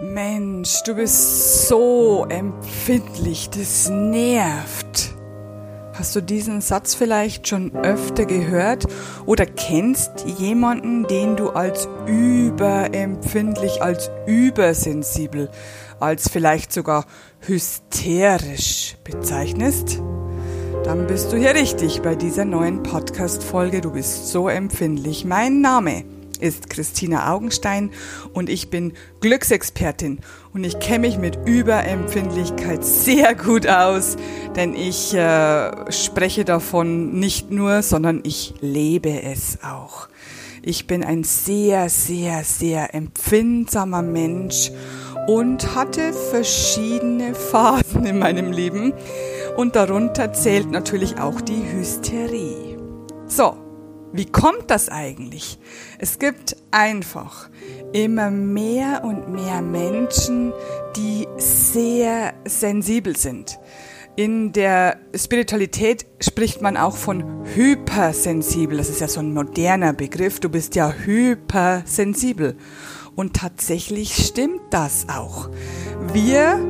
Mensch, du bist so empfindlich, das nervt. Hast du diesen Satz vielleicht schon öfter gehört oder kennst jemanden, den du als überempfindlich, als übersensibel, als vielleicht sogar hysterisch bezeichnest? Dann bist du hier richtig bei dieser neuen Podcast-Folge. Du bist so empfindlich. Mein Name ist Christina Augenstein und ich bin Glücksexpertin und ich kenne mich mit Überempfindlichkeit sehr gut aus, denn ich äh, spreche davon nicht nur, sondern ich lebe es auch. Ich bin ein sehr, sehr, sehr empfindsamer Mensch und hatte verschiedene Phasen in meinem Leben und darunter zählt natürlich auch die Hysterie. So, wie kommt das eigentlich? Es gibt einfach immer mehr und mehr Menschen, die sehr sensibel sind. In der Spiritualität spricht man auch von hypersensibel. Das ist ja so ein moderner Begriff. Du bist ja hypersensibel. Und tatsächlich stimmt das auch. Wir,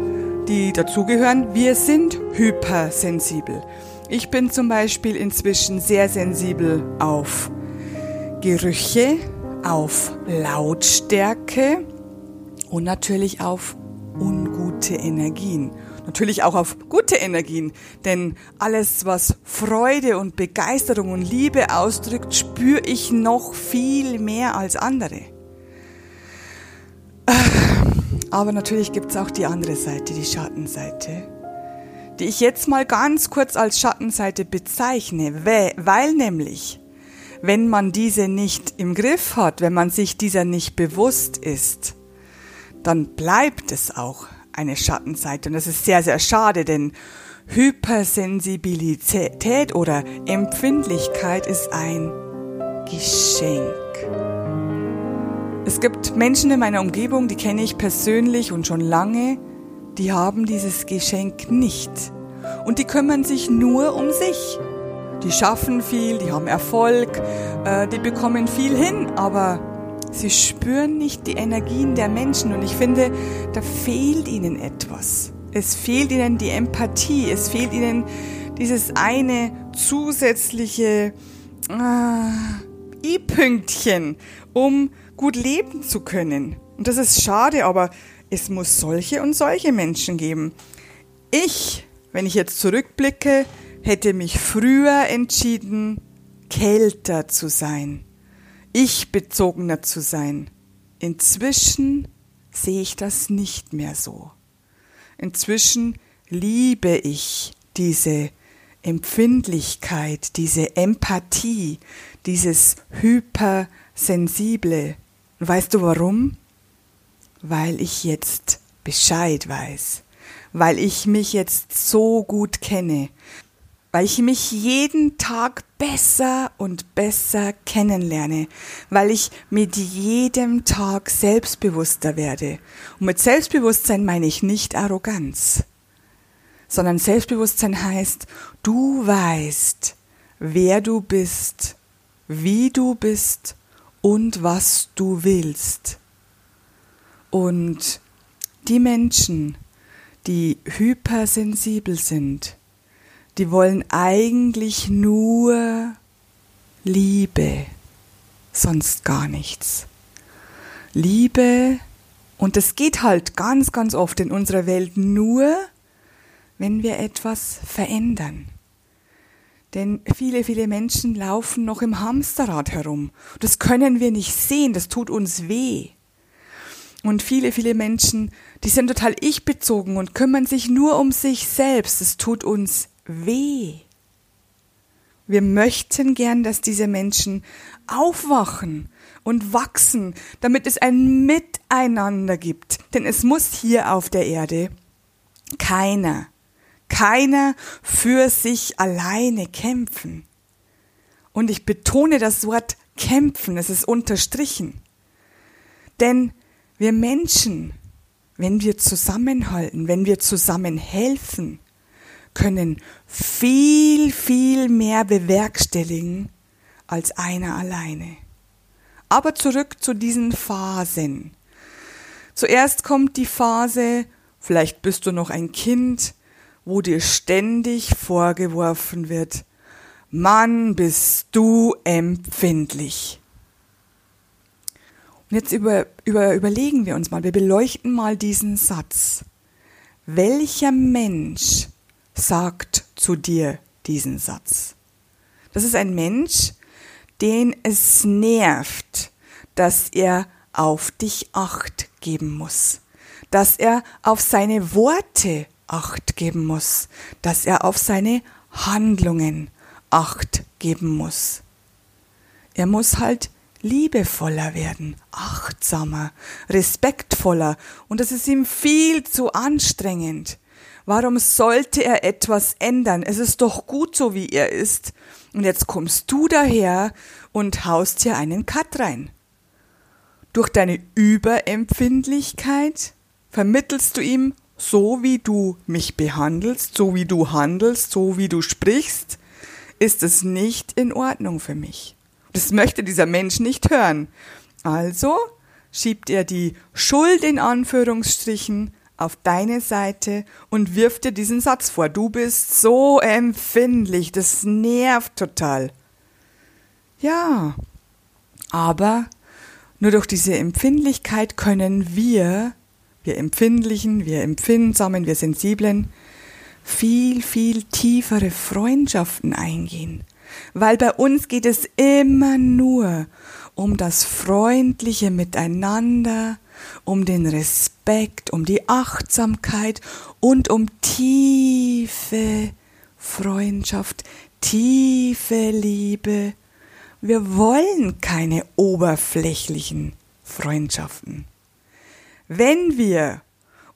die dazugehören, wir sind hypersensibel. Ich bin zum Beispiel inzwischen sehr sensibel auf Gerüche, auf Lautstärke und natürlich auf ungute Energien. Natürlich auch auf gute Energien, denn alles, was Freude und Begeisterung und Liebe ausdrückt, spüre ich noch viel mehr als andere. Aber natürlich gibt es auch die andere Seite, die Schattenseite die ich jetzt mal ganz kurz als Schattenseite bezeichne, weil nämlich, wenn man diese nicht im Griff hat, wenn man sich dieser nicht bewusst ist, dann bleibt es auch eine Schattenseite. Und das ist sehr, sehr schade, denn Hypersensibilität oder Empfindlichkeit ist ein Geschenk. Es gibt Menschen in meiner Umgebung, die kenne ich persönlich und schon lange, die haben dieses Geschenk nicht. Und die kümmern sich nur um sich. Die schaffen viel, die haben Erfolg, äh, die bekommen viel hin, aber sie spüren nicht die Energien der Menschen. Und ich finde, da fehlt ihnen etwas. Es fehlt ihnen die Empathie, es fehlt ihnen dieses eine zusätzliche äh, I-Pünktchen, um gut leben zu können. Und das ist schade, aber es muss solche und solche Menschen geben. Ich, wenn ich jetzt zurückblicke, hätte mich früher entschieden, kälter zu sein, ich bezogener zu sein. Inzwischen sehe ich das nicht mehr so. Inzwischen liebe ich diese Empfindlichkeit, diese Empathie, dieses Hypersensible. Weißt du warum? Weil ich jetzt Bescheid weiß, weil ich mich jetzt so gut kenne, weil ich mich jeden Tag besser und besser kennenlerne, weil ich mit jedem Tag selbstbewusster werde. Und mit Selbstbewusstsein meine ich nicht Arroganz, sondern Selbstbewusstsein heißt, du weißt, wer du bist, wie du bist und was du willst. Und die Menschen, die hypersensibel sind, die wollen eigentlich nur Liebe, sonst gar nichts. Liebe, und das geht halt ganz, ganz oft in unserer Welt nur, wenn wir etwas verändern. Denn viele, viele Menschen laufen noch im Hamsterrad herum. Das können wir nicht sehen, das tut uns weh. Und viele, viele Menschen, die sind total ich-bezogen und kümmern sich nur um sich selbst. Es tut uns weh. Wir möchten gern, dass diese Menschen aufwachen und wachsen, damit es ein Miteinander gibt. Denn es muss hier auf der Erde keiner, keiner für sich alleine kämpfen. Und ich betone das Wort kämpfen, es ist unterstrichen. Denn wir Menschen, wenn wir zusammenhalten, wenn wir zusammen helfen, können viel, viel mehr bewerkstelligen als einer alleine. Aber zurück zu diesen Phasen. Zuerst kommt die Phase, vielleicht bist du noch ein Kind, wo dir ständig vorgeworfen wird, Mann, bist du empfindlich. Und jetzt über, über, überlegen wir uns mal, wir beleuchten mal diesen Satz. Welcher Mensch sagt zu dir diesen Satz? Das ist ein Mensch, den es nervt, dass er auf dich acht geben muss, dass er auf seine Worte acht geben muss, dass er auf seine Handlungen acht geben muss. Er muss halt liebevoller werden, achtsamer, respektvoller, und das ist ihm viel zu anstrengend. Warum sollte er etwas ändern? Es ist doch gut so, wie er ist. Und jetzt kommst du daher und haust hier einen Cut rein. Durch deine Überempfindlichkeit vermittelst du ihm, so wie du mich behandelst, so wie du handelst, so wie du sprichst, ist es nicht in Ordnung für mich. Das möchte dieser Mensch nicht hören. Also schiebt er die Schuld in Anführungsstrichen auf deine Seite und wirft dir diesen Satz vor. Du bist so empfindlich, das nervt total. Ja, aber nur durch diese Empfindlichkeit können wir, wir Empfindlichen, wir Empfindsamen, wir Sensiblen, viel, viel tiefere Freundschaften eingehen weil bei uns geht es immer nur um das freundliche Miteinander, um den Respekt, um die Achtsamkeit und um tiefe Freundschaft, tiefe Liebe. Wir wollen keine oberflächlichen Freundschaften. Wenn wir,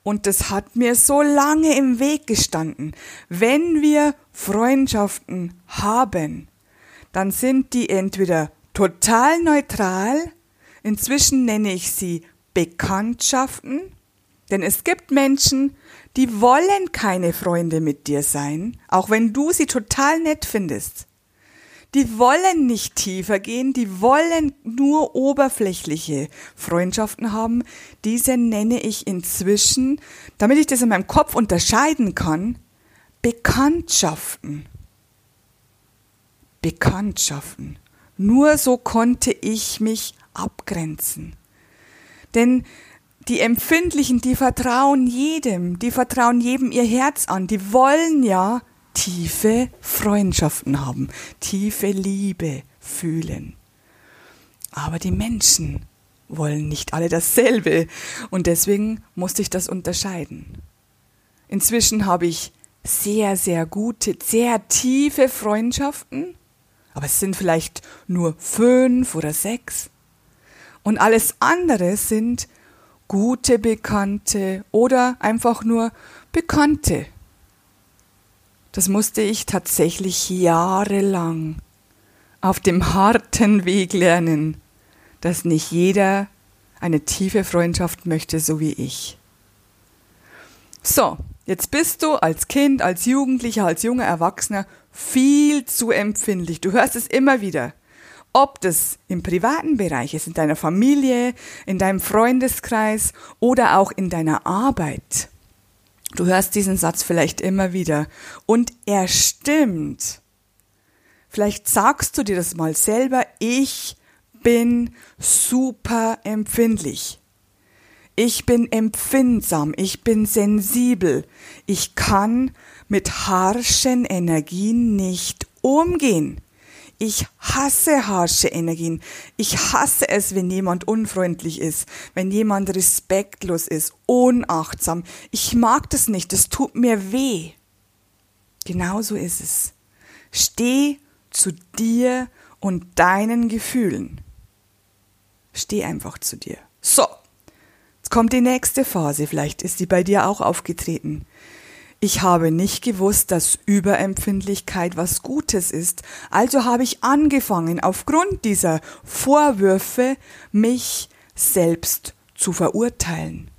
und das hat mir so lange im Weg gestanden, wenn wir Freundschaften haben, dann sind die entweder total neutral, inzwischen nenne ich sie Bekanntschaften, denn es gibt Menschen, die wollen keine Freunde mit dir sein, auch wenn du sie total nett findest. Die wollen nicht tiefer gehen, die wollen nur oberflächliche Freundschaften haben. Diese nenne ich inzwischen, damit ich das in meinem Kopf unterscheiden kann, Bekanntschaften. Bekanntschaften. Nur so konnte ich mich abgrenzen. Denn die Empfindlichen, die vertrauen jedem, die vertrauen jedem ihr Herz an, die wollen ja tiefe Freundschaften haben, tiefe Liebe fühlen. Aber die Menschen wollen nicht alle dasselbe und deswegen musste ich das unterscheiden. Inzwischen habe ich sehr, sehr gute, sehr tiefe Freundschaften aber es sind vielleicht nur fünf oder sechs. Und alles andere sind gute Bekannte oder einfach nur Bekannte. Das musste ich tatsächlich jahrelang auf dem harten Weg lernen, dass nicht jeder eine tiefe Freundschaft möchte, so wie ich. So, jetzt bist du als Kind, als Jugendlicher, als junger Erwachsener viel zu empfindlich. Du hörst es immer wieder. Ob das im privaten Bereich ist, in deiner Familie, in deinem Freundeskreis oder auch in deiner Arbeit. Du hörst diesen Satz vielleicht immer wieder. Und er stimmt. Vielleicht sagst du dir das mal selber. Ich bin super empfindlich. Ich bin empfindsam. Ich bin sensibel. Ich kann mit harschen Energien nicht umgehen. Ich hasse harsche Energien. Ich hasse es, wenn jemand unfreundlich ist, wenn jemand respektlos ist, unachtsam. Ich mag das nicht, das tut mir weh. Genauso ist es. Steh zu dir und deinen Gefühlen. Steh einfach zu dir. So, jetzt kommt die nächste Phase, vielleicht ist die bei dir auch aufgetreten. Ich habe nicht gewusst, dass Überempfindlichkeit was Gutes ist, also habe ich angefangen, aufgrund dieser Vorwürfe mich selbst zu verurteilen.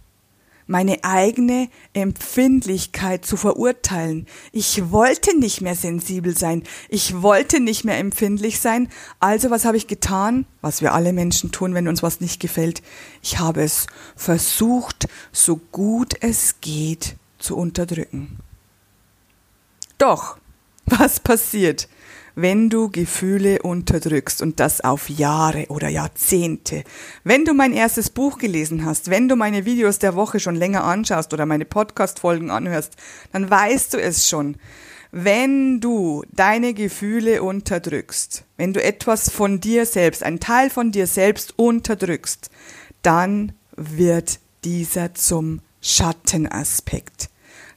meine eigene Empfindlichkeit zu verurteilen. Ich wollte nicht mehr sensibel sein, ich wollte nicht mehr empfindlich sein, also was habe ich getan? Was wir alle Menschen tun, wenn uns was nicht gefällt. Ich habe es versucht, so gut es geht, zu unterdrücken. Doch, was passiert? wenn du Gefühle unterdrückst und das auf Jahre oder Jahrzehnte. Wenn du mein erstes Buch gelesen hast, wenn du meine Videos der Woche schon länger anschaust oder meine Podcast-Folgen anhörst, dann weißt du es schon. Wenn du deine Gefühle unterdrückst, wenn du etwas von dir selbst, einen Teil von dir selbst unterdrückst, dann wird dieser zum Schattenaspekt.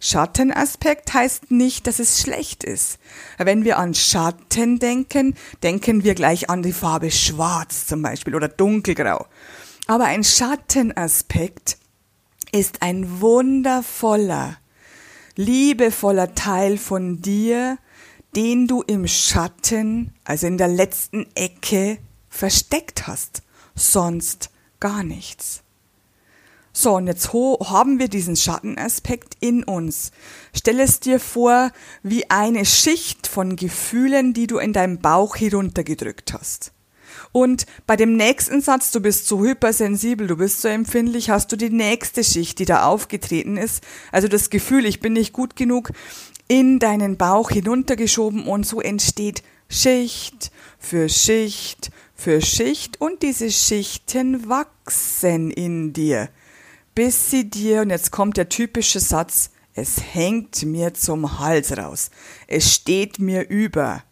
Schattenaspekt heißt nicht, dass es schlecht ist. Wenn wir an Schatten denken, denken wir gleich an die Farbe schwarz zum Beispiel oder dunkelgrau. Aber ein Schattenaspekt ist ein wundervoller, liebevoller Teil von dir, den du im Schatten, also in der letzten Ecke, versteckt hast. Sonst gar nichts. So, und jetzt haben wir diesen Schattenaspekt in uns. Stell es dir vor wie eine Schicht von Gefühlen, die du in deinem Bauch heruntergedrückt hast. Und bei dem nächsten Satz, du bist so hypersensibel, du bist so empfindlich, hast du die nächste Schicht, die da aufgetreten ist. Also das Gefühl, ich bin nicht gut genug, in deinen Bauch hinuntergeschoben und so entsteht Schicht für Schicht für Schicht und diese Schichten wachsen in dir bis sie dir, und jetzt kommt der typische Satz, es hängt mir zum Hals raus, es steht mir über,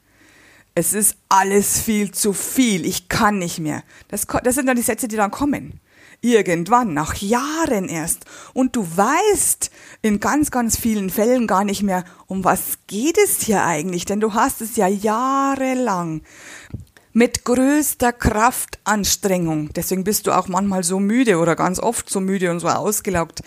es ist alles viel zu viel, ich kann nicht mehr. Das, das sind dann die Sätze, die dann kommen. Irgendwann, nach Jahren erst. Und du weißt in ganz, ganz vielen Fällen gar nicht mehr, um was geht es hier eigentlich, denn du hast es ja jahrelang mit größter Kraftanstrengung, deswegen bist du auch manchmal so müde oder ganz oft so müde und so ausgelaugt,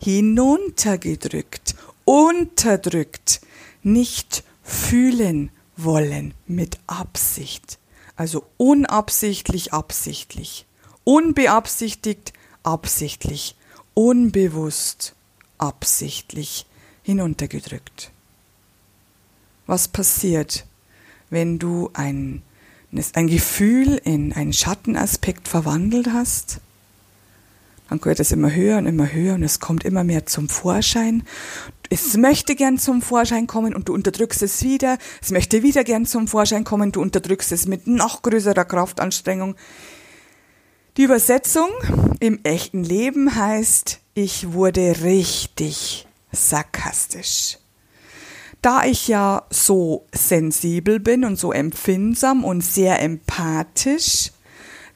hinuntergedrückt, unterdrückt, nicht fühlen wollen mit Absicht. Also unabsichtlich, absichtlich. Unbeabsichtigt, absichtlich. Unbewusst, absichtlich hinuntergedrückt. Was passiert, wenn du ein ein Gefühl in einen Schattenaspekt verwandelt hast, dann gehört es immer höher und immer höher und es kommt immer mehr zum Vorschein. Es möchte gern zum Vorschein kommen und du unterdrückst es wieder. Es möchte wieder gern zum Vorschein kommen, du unterdrückst es mit noch größerer Kraftanstrengung. Die Übersetzung im echten Leben heißt, ich wurde richtig sarkastisch. Da ich ja so sensibel bin und so empfindsam und sehr empathisch,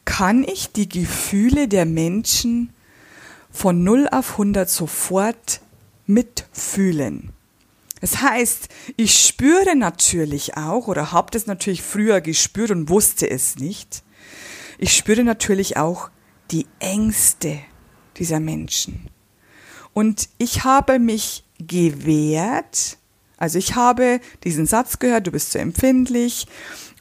kann ich die Gefühle der Menschen von 0 auf 100 sofort mitfühlen. Das heißt, ich spüre natürlich auch oder habe das natürlich früher gespürt und wusste es nicht. Ich spüre natürlich auch die Ängste dieser Menschen. Und ich habe mich gewehrt, also ich habe diesen Satz gehört, du bist zu empfindlich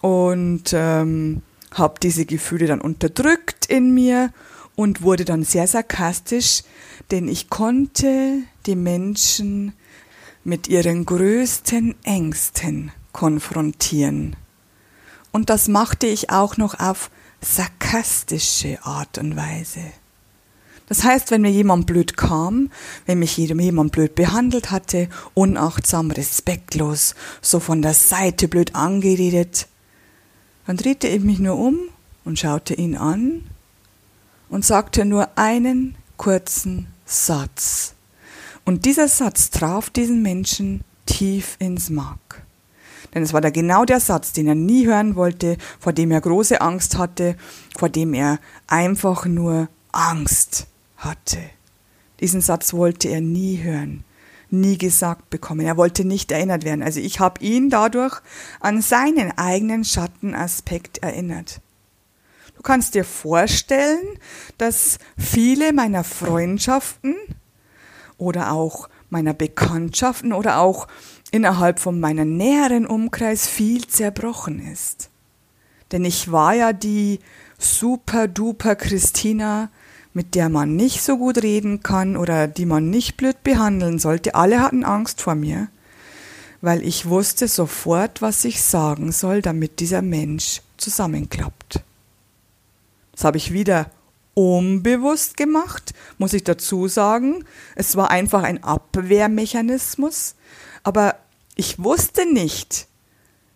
und ähm, habe diese Gefühle dann unterdrückt in mir und wurde dann sehr sarkastisch, denn ich konnte die Menschen mit ihren größten Ängsten konfrontieren. Und das machte ich auch noch auf sarkastische Art und Weise. Das heißt, wenn mir jemand blöd kam, wenn mich jemand blöd behandelt hatte, unachtsam, respektlos, so von der Seite blöd angeredet, dann drehte ich mich nur um und schaute ihn an und sagte nur einen kurzen Satz. Und dieser Satz traf diesen Menschen tief ins Mark. Denn es war da genau der Satz, den er nie hören wollte, vor dem er große Angst hatte, vor dem er einfach nur Angst hatte. Diesen Satz wollte er nie hören, nie gesagt bekommen. Er wollte nicht erinnert werden. Also ich habe ihn dadurch an seinen eigenen Schattenaspekt erinnert. Du kannst dir vorstellen, dass viele meiner Freundschaften oder auch meiner Bekanntschaften oder auch innerhalb von meinem näheren Umkreis viel zerbrochen ist. Denn ich war ja die super duper Christina, mit der man nicht so gut reden kann oder die man nicht blöd behandeln sollte, alle hatten Angst vor mir, weil ich wusste sofort, was ich sagen soll, damit dieser Mensch zusammenklappt. Das habe ich wieder unbewusst gemacht, muss ich dazu sagen. Es war einfach ein Abwehrmechanismus, aber ich wusste nicht,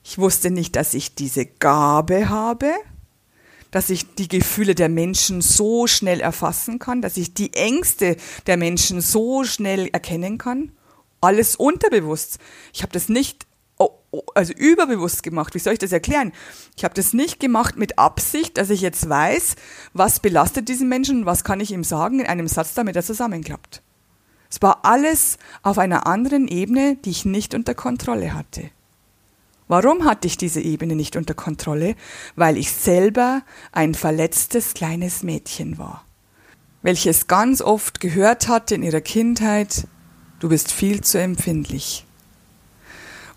ich wusste nicht, dass ich diese Gabe habe, dass ich die Gefühle der Menschen so schnell erfassen kann, dass ich die Ängste der Menschen so schnell erkennen kann. Alles unterbewusst. Ich habe das nicht also überbewusst gemacht. Wie soll ich das erklären? Ich habe das nicht gemacht mit Absicht, dass ich jetzt weiß, was belastet diesen Menschen und was kann ich ihm sagen in einem Satz, damit er zusammenklappt. Es war alles auf einer anderen Ebene, die ich nicht unter Kontrolle hatte. Warum hatte ich diese Ebene nicht unter Kontrolle? Weil ich selber ein verletztes kleines Mädchen war, welches ganz oft gehört hatte in ihrer Kindheit, du bist viel zu empfindlich.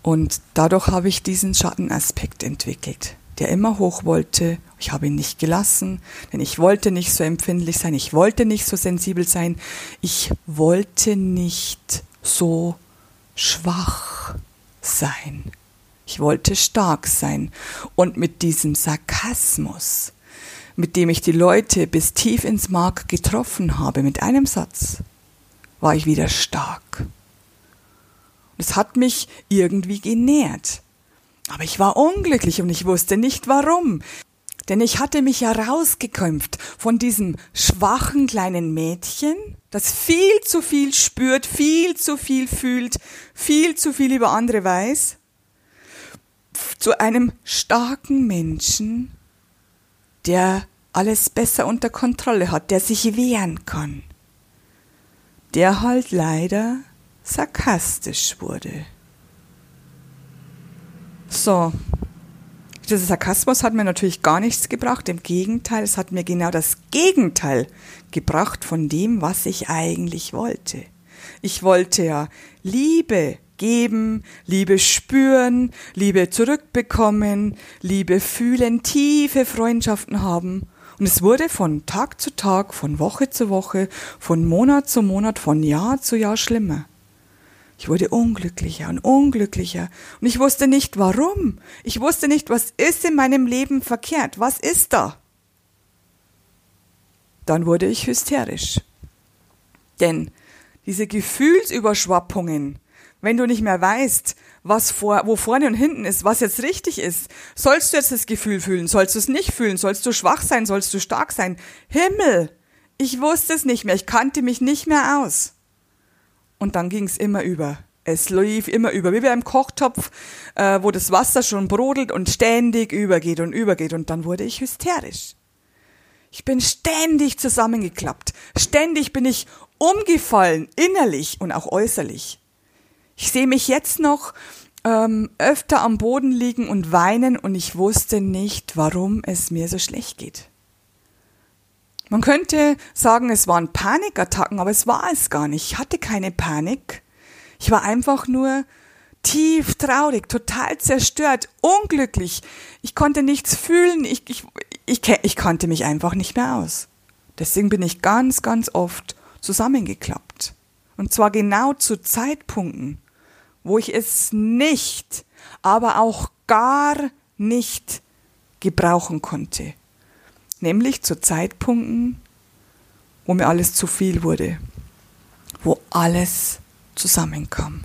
Und dadurch habe ich diesen Schattenaspekt entwickelt, der immer hoch wollte. Ich habe ihn nicht gelassen, denn ich wollte nicht so empfindlich sein, ich wollte nicht so sensibel sein, ich wollte nicht so schwach sein. Ich wollte stark sein. Und mit diesem Sarkasmus, mit dem ich die Leute bis tief ins Mark getroffen habe, mit einem Satz, war ich wieder stark. Es hat mich irgendwie genährt. Aber ich war unglücklich und ich wusste nicht warum. Denn ich hatte mich herausgekämpft von diesem schwachen kleinen Mädchen, das viel zu viel spürt, viel zu viel fühlt, viel zu viel über andere weiß, zu einem starken Menschen, der alles besser unter Kontrolle hat, der sich wehren kann, der halt leider sarkastisch wurde. So, dieser Sarkasmus hat mir natürlich gar nichts gebracht. Im Gegenteil, es hat mir genau das Gegenteil gebracht von dem, was ich eigentlich wollte. Ich wollte ja Liebe, geben, Liebe spüren, Liebe zurückbekommen, Liebe fühlen, tiefe Freundschaften haben. Und es wurde von Tag zu Tag, von Woche zu Woche, von Monat zu Monat, von Jahr zu Jahr schlimmer. Ich wurde unglücklicher und unglücklicher und ich wusste nicht warum. Ich wusste nicht, was ist in meinem Leben verkehrt. Was ist da? Dann wurde ich hysterisch. Denn diese Gefühlsüberschwappungen, wenn du nicht mehr weißt, was vor, wo vorne und hinten ist, was jetzt richtig ist, sollst du jetzt das Gefühl fühlen, sollst du es nicht fühlen, sollst du schwach sein, sollst du stark sein. Himmel! Ich wusste es nicht mehr, ich kannte mich nicht mehr aus. Und dann ging es immer über. Es lief immer über, wie bei einem Kochtopf, äh, wo das Wasser schon brodelt und ständig übergeht und übergeht. Und dann wurde ich hysterisch. Ich bin ständig zusammengeklappt. Ständig bin ich umgefallen, innerlich und auch äußerlich. Ich sehe mich jetzt noch ähm, öfter am Boden liegen und weinen und ich wusste nicht, warum es mir so schlecht geht. Man könnte sagen, es waren Panikattacken, aber es war es gar nicht. Ich hatte keine Panik. Ich war einfach nur tief traurig, total zerstört, unglücklich. Ich konnte nichts fühlen. Ich, ich, ich, ich kannte mich einfach nicht mehr aus. Deswegen bin ich ganz, ganz oft zusammengeklappt. Und zwar genau zu Zeitpunkten, wo ich es nicht, aber auch gar nicht gebrauchen konnte. Nämlich zu Zeitpunkten, wo mir alles zu viel wurde, wo alles zusammenkam.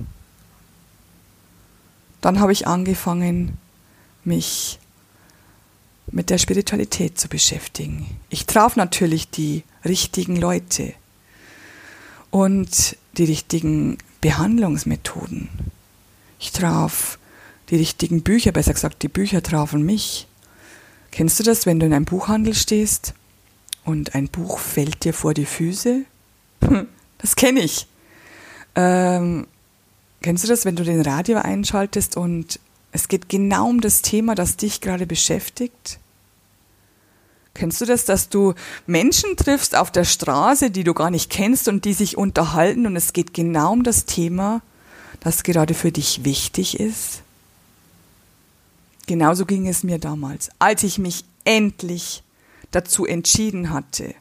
Dann habe ich angefangen, mich mit der Spiritualität zu beschäftigen. Ich traf natürlich die richtigen Leute und die richtigen Behandlungsmethoden. Ich traf die richtigen Bücher, besser gesagt, die Bücher trafen mich. Kennst du das, wenn du in einem Buchhandel stehst und ein Buch fällt dir vor die Füße? Das kenne ich. Ähm, kennst du das, wenn du den Radio einschaltest und es geht genau um das Thema, das dich gerade beschäftigt? Kennst du das, dass du Menschen triffst auf der Straße, die du gar nicht kennst und die sich unterhalten und es geht genau um das Thema, das gerade für dich wichtig ist? Genauso ging es mir damals, als ich mich endlich dazu entschieden hatte.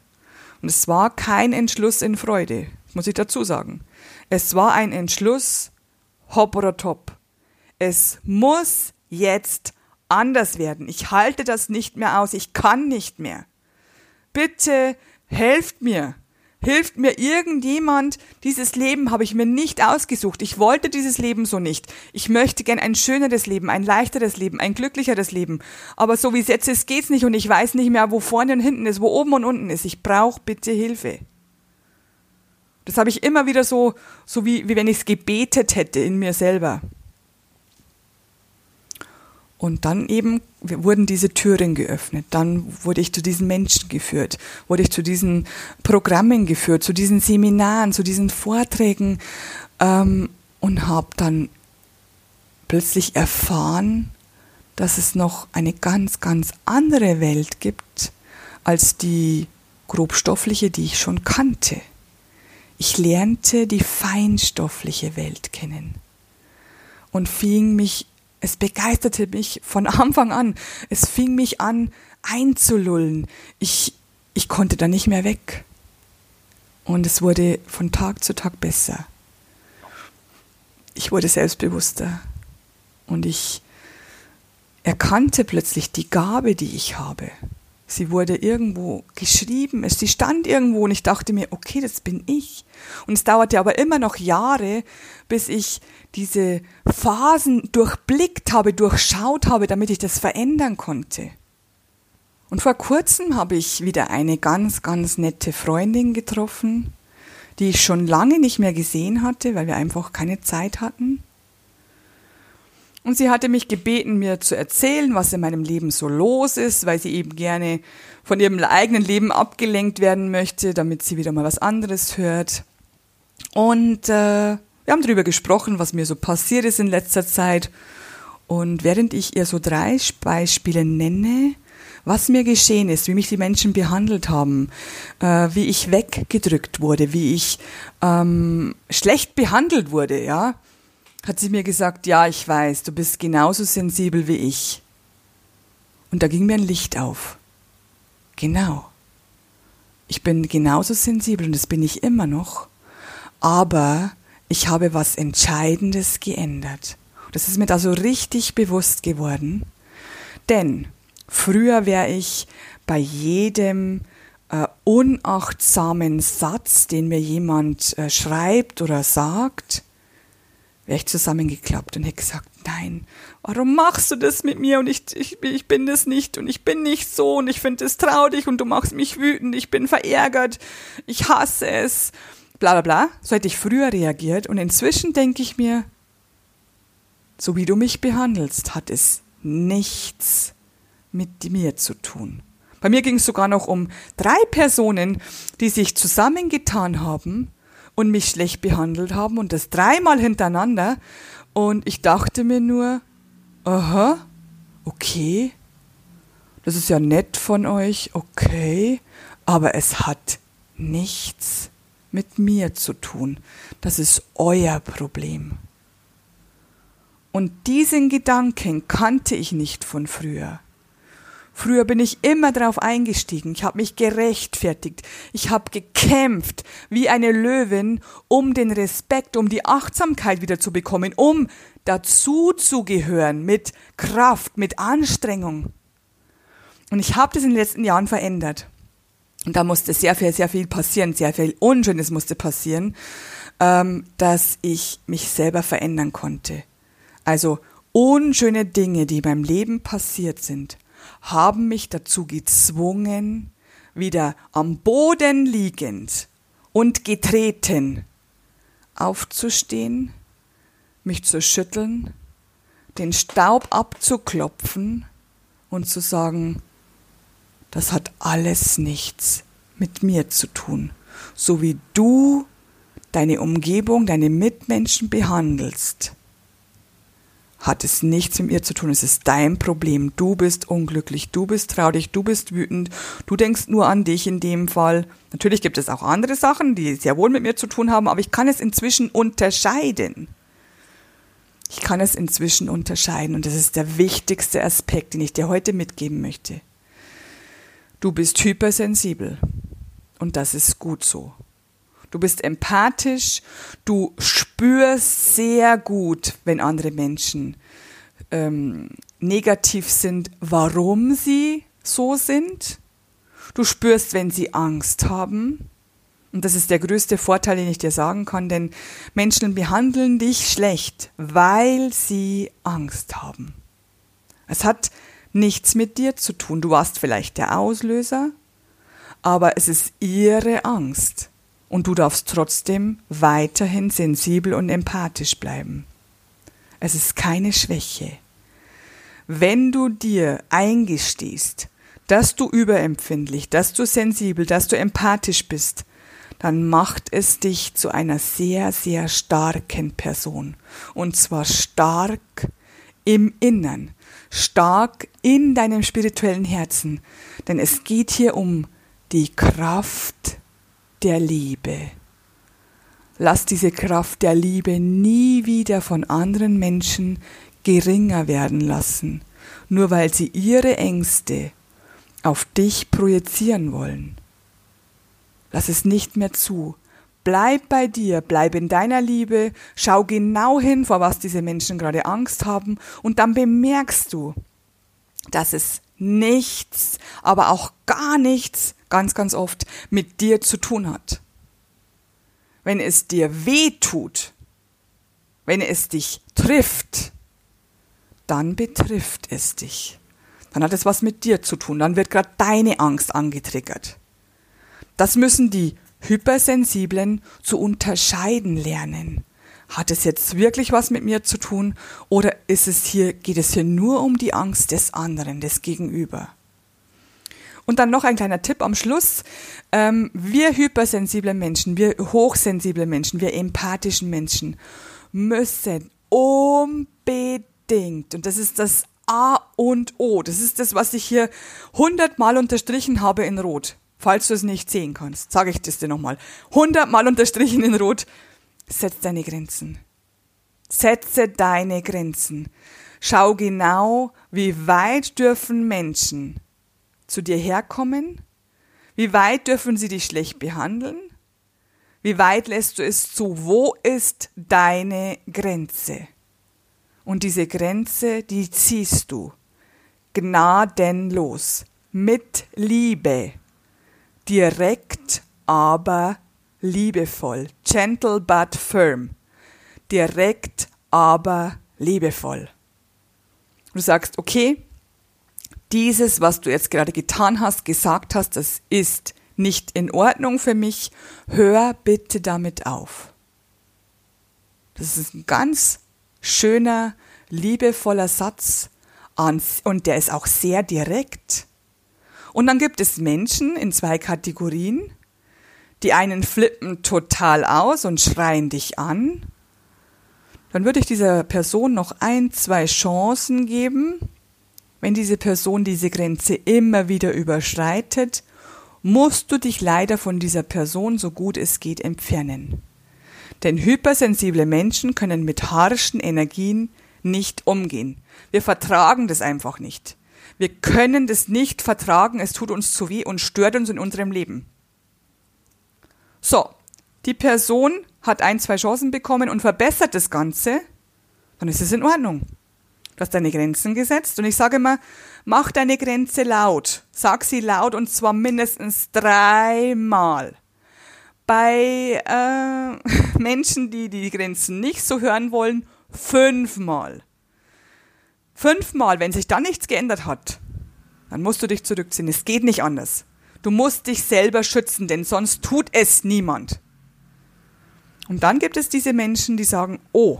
Und es war kein Entschluss in Freude, muss ich dazu sagen. Es war ein Entschluss, hopp oder top. Es muss jetzt anders werden. Ich halte das nicht mehr aus. Ich kann nicht mehr. Bitte helft mir. Hilft mir irgendjemand? Dieses Leben habe ich mir nicht ausgesucht. Ich wollte dieses Leben so nicht. Ich möchte gern ein schöneres Leben, ein leichteres Leben, ein glücklicheres Leben. Aber so wie es jetzt ist, geht's nicht und ich weiß nicht mehr, wo vorne und hinten ist, wo oben und unten ist. Ich brauche bitte Hilfe. Das habe ich immer wieder so, so wie, wie wenn ich es gebetet hätte in mir selber. Und dann eben wurden diese Türen geöffnet. Dann wurde ich zu diesen Menschen geführt, wurde ich zu diesen Programmen geführt, zu diesen Seminaren, zu diesen Vorträgen ähm, und habe dann plötzlich erfahren, dass es noch eine ganz, ganz andere Welt gibt als die grobstoffliche, die ich schon kannte. Ich lernte die feinstoffliche Welt kennen und fing mich es begeisterte mich von Anfang an. Es fing mich an einzulullen. Ich, ich konnte da nicht mehr weg. Und es wurde von Tag zu Tag besser. Ich wurde selbstbewusster. Und ich erkannte plötzlich die Gabe, die ich habe. Sie wurde irgendwo geschrieben, sie stand irgendwo und ich dachte mir, okay, das bin ich. Und es dauerte aber immer noch Jahre, bis ich diese Phasen durchblickt habe, durchschaut habe, damit ich das verändern konnte. Und vor kurzem habe ich wieder eine ganz, ganz nette Freundin getroffen, die ich schon lange nicht mehr gesehen hatte, weil wir einfach keine Zeit hatten. Und sie hatte mich gebeten, mir zu erzählen, was in meinem Leben so los ist, weil sie eben gerne von ihrem eigenen Leben abgelenkt werden möchte, damit sie wieder mal was anderes hört. Und äh, wir haben darüber gesprochen, was mir so passiert ist in letzter Zeit. Und während ich ihr so drei Beispiele nenne, was mir geschehen ist, wie mich die Menschen behandelt haben, äh, wie ich weggedrückt wurde, wie ich ähm, schlecht behandelt wurde, ja, hat sie mir gesagt, ja, ich weiß, du bist genauso sensibel wie ich. Und da ging mir ein Licht auf. Genau. Ich bin genauso sensibel und das bin ich immer noch. Aber ich habe was Entscheidendes geändert. Das ist mir da so richtig bewusst geworden. Denn früher wäre ich bei jedem äh, unachtsamen Satz, den mir jemand äh, schreibt oder sagt, wäre ich zusammengeklappt und hätte gesagt, nein, warum machst du das mit mir? Und ich, ich, ich bin das nicht und ich bin nicht so und ich finde es traurig und du machst mich wütend, ich bin verärgert, ich hasse es. Bla bla bla, so hätte ich früher reagiert und inzwischen denke ich mir, so wie du mich behandelst, hat es nichts mit mir zu tun. Bei mir ging es sogar noch um drei Personen, die sich zusammengetan haben und mich schlecht behandelt haben und das dreimal hintereinander. Und ich dachte mir nur, aha, okay, das ist ja nett von euch, okay, aber es hat nichts mit mir zu tun. Das ist euer Problem. Und diesen Gedanken kannte ich nicht von früher. Früher bin ich immer darauf eingestiegen, ich habe mich gerechtfertigt, ich habe gekämpft wie eine Löwin, um den Respekt, um die Achtsamkeit wieder zu bekommen, um dazu zu gehören mit Kraft, mit Anstrengung. Und ich habe das in den letzten Jahren verändert. Und da musste sehr viel, sehr viel passieren, sehr viel Unschönes musste passieren, ähm, dass ich mich selber verändern konnte. Also unschöne Dinge, die beim Leben passiert sind, haben mich dazu gezwungen, wieder am Boden liegend und getreten aufzustehen, mich zu schütteln, den Staub abzuklopfen und zu sagen, das hat alles nichts mit mir zu tun. So wie du deine Umgebung, deine Mitmenschen behandelst, hat es nichts mit mir zu tun. Es ist dein Problem. Du bist unglücklich, du bist traurig, du bist wütend, du denkst nur an dich in dem Fall. Natürlich gibt es auch andere Sachen, die sehr wohl mit mir zu tun haben, aber ich kann es inzwischen unterscheiden. Ich kann es inzwischen unterscheiden und das ist der wichtigste Aspekt, den ich dir heute mitgeben möchte. Du bist hypersensibel. Und das ist gut so. Du bist empathisch, du spürst sehr gut, wenn andere Menschen ähm, negativ sind, warum sie so sind. Du spürst, wenn sie Angst haben. Und das ist der größte Vorteil, den ich dir sagen kann, denn Menschen behandeln dich schlecht, weil sie Angst haben. Es hat nichts mit dir zu tun. Du warst vielleicht der Auslöser, aber es ist ihre Angst. Und du darfst trotzdem weiterhin sensibel und empathisch bleiben. Es ist keine Schwäche. Wenn du dir eingestehst, dass du überempfindlich, dass du sensibel, dass du empathisch bist, dann macht es dich zu einer sehr, sehr starken Person. Und zwar stark im Innern, stark in deinem spirituellen Herzen. Denn es geht hier um die Kraft der Liebe. Lass diese Kraft der Liebe nie wieder von anderen Menschen geringer werden lassen, nur weil sie ihre Ängste auf dich projizieren wollen. Lass es nicht mehr zu. Bleib bei dir, bleib in deiner Liebe, schau genau hin, vor was diese Menschen gerade Angst haben, und dann bemerkst du, dass es nichts, aber auch gar nichts, ganz, ganz oft mit dir zu tun hat. Wenn es dir weh tut, wenn es dich trifft, dann betrifft es dich. Dann hat es was mit dir zu tun. Dann wird gerade deine Angst angetriggert. Das müssen die Hypersensiblen zu unterscheiden lernen. Hat es jetzt wirklich was mit mir zu tun oder ist es hier, geht es hier nur um die Angst des anderen, des Gegenüber? Und dann noch ein kleiner Tipp am Schluss. Ähm, wir hypersensible Menschen, wir hochsensible Menschen, wir empathischen Menschen müssen unbedingt, und das ist das A und O, das ist das, was ich hier hundertmal unterstrichen habe in Rot. Falls du es nicht sehen kannst, sage ich das dir nochmal. Hundertmal unterstrichen in Rot. Setz deine Grenzen. Setze deine Grenzen. Schau genau, wie weit dürfen Menschen zu dir herkommen? Wie weit dürfen sie dich schlecht behandeln? Wie weit lässt du es zu? Wo ist deine Grenze? Und diese Grenze, die ziehst du gnadenlos, mit Liebe, direkt, aber liebevoll, gentle but firm, direkt, aber liebevoll. Du sagst, okay, dieses, was du jetzt gerade getan hast, gesagt hast, das ist nicht in Ordnung für mich, hör bitte damit auf. Das ist ein ganz schöner, liebevoller Satz und der ist auch sehr direkt. Und dann gibt es Menschen in zwei Kategorien. Die einen flippen total aus und schreien dich an. Dann würde ich dieser Person noch ein, zwei Chancen geben, wenn diese Person diese Grenze immer wieder überschreitet, musst du dich leider von dieser Person so gut es geht entfernen. Denn hypersensible Menschen können mit harschen Energien nicht umgehen. Wir vertragen das einfach nicht. Wir können das nicht vertragen, es tut uns zu weh und stört uns in unserem Leben. So, die Person hat ein, zwei Chancen bekommen und verbessert das Ganze, dann ist es in Ordnung. Du hast deine Grenzen gesetzt und ich sage immer, mach deine Grenze laut. Sag sie laut und zwar mindestens dreimal. Bei äh, Menschen, die die Grenzen nicht so hören wollen, fünfmal. Fünfmal, wenn sich dann nichts geändert hat, dann musst du dich zurückziehen. Es geht nicht anders. Du musst dich selber schützen, denn sonst tut es niemand. Und dann gibt es diese Menschen, die sagen, oh,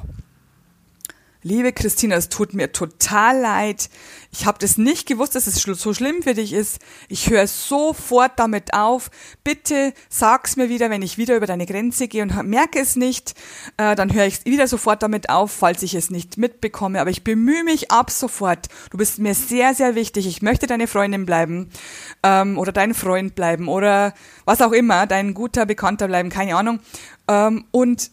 Liebe Christina, es tut mir total leid. Ich habe das nicht gewusst, dass es so schlimm für dich ist. Ich höre sofort damit auf. Bitte sag's mir wieder, wenn ich wieder über deine Grenze gehe und merke es nicht. Äh, dann höre ich wieder sofort damit auf, falls ich es nicht mitbekomme. Aber ich bemühe mich ab sofort. Du bist mir sehr, sehr wichtig. Ich möchte deine Freundin bleiben ähm, oder dein Freund bleiben oder was auch immer, dein guter Bekannter bleiben, keine Ahnung. Ähm, und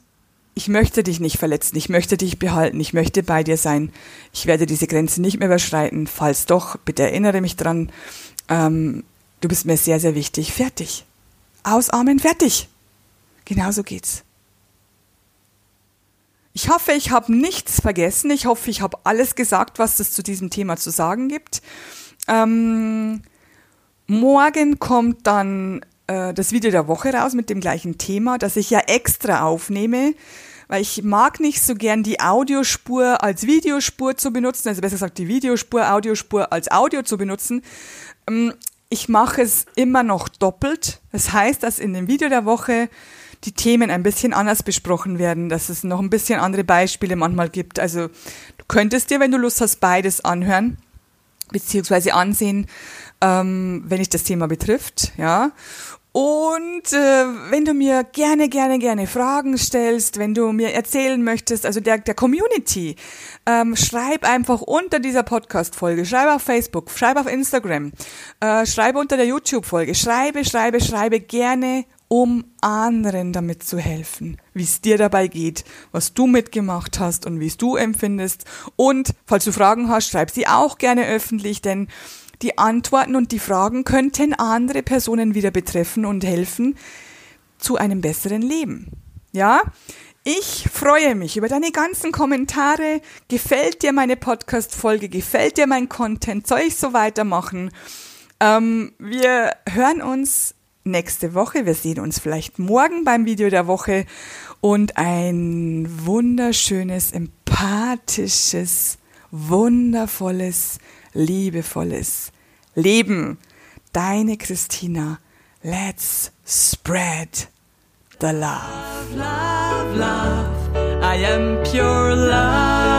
ich möchte dich nicht verletzen, ich möchte dich behalten, ich möchte bei dir sein, ich werde diese Grenze nicht mehr überschreiten, falls doch, bitte erinnere mich dran, ähm, du bist mir sehr, sehr wichtig, fertig. ausarmen, fertig. Genauso geht's. Ich hoffe, ich habe nichts vergessen. Ich hoffe, ich habe alles gesagt, was es zu diesem Thema zu sagen gibt. Ähm, morgen kommt dann äh, das Video der Woche raus mit dem gleichen Thema, das ich ja extra aufnehme, weil ich mag nicht so gern die Audiospur als Videospur zu benutzen, also besser gesagt die Videospur, Audiospur als Audio zu benutzen. Ähm, ich mache es immer noch doppelt. Das heißt, dass in dem Video der Woche die Themen ein bisschen anders besprochen werden, dass es noch ein bisschen andere Beispiele manchmal gibt. Also du könntest dir, wenn du Lust hast, beides anhören beziehungsweise ansehen, ähm, wenn dich das Thema betrifft, ja. Und äh, wenn du mir gerne, gerne, gerne Fragen stellst, wenn du mir erzählen möchtest, also der, der Community, ähm, schreib einfach unter dieser Podcast-Folge, schreib auf Facebook, schreib auf Instagram, äh, schreibe unter der YouTube-Folge, schreibe, schreibe, schreibe gerne, um anderen damit zu helfen, wie es dir dabei geht, was du mitgemacht hast und wie es du empfindest. Und falls du Fragen hast, schreib sie auch gerne öffentlich, denn die Antworten und die Fragen könnten andere Personen wieder betreffen und helfen zu einem besseren Leben. Ja? Ich freue mich über deine ganzen Kommentare. Gefällt dir meine Podcast-Folge? Gefällt dir mein Content? Soll ich so weitermachen? Ähm, wir hören uns nächste Woche. Wir sehen uns vielleicht morgen beim Video der Woche und ein wunderschönes, empathisches, wundervolles liebevolles Leben. Deine Christina. Let's spread the love. Love, love, love. I am pure love.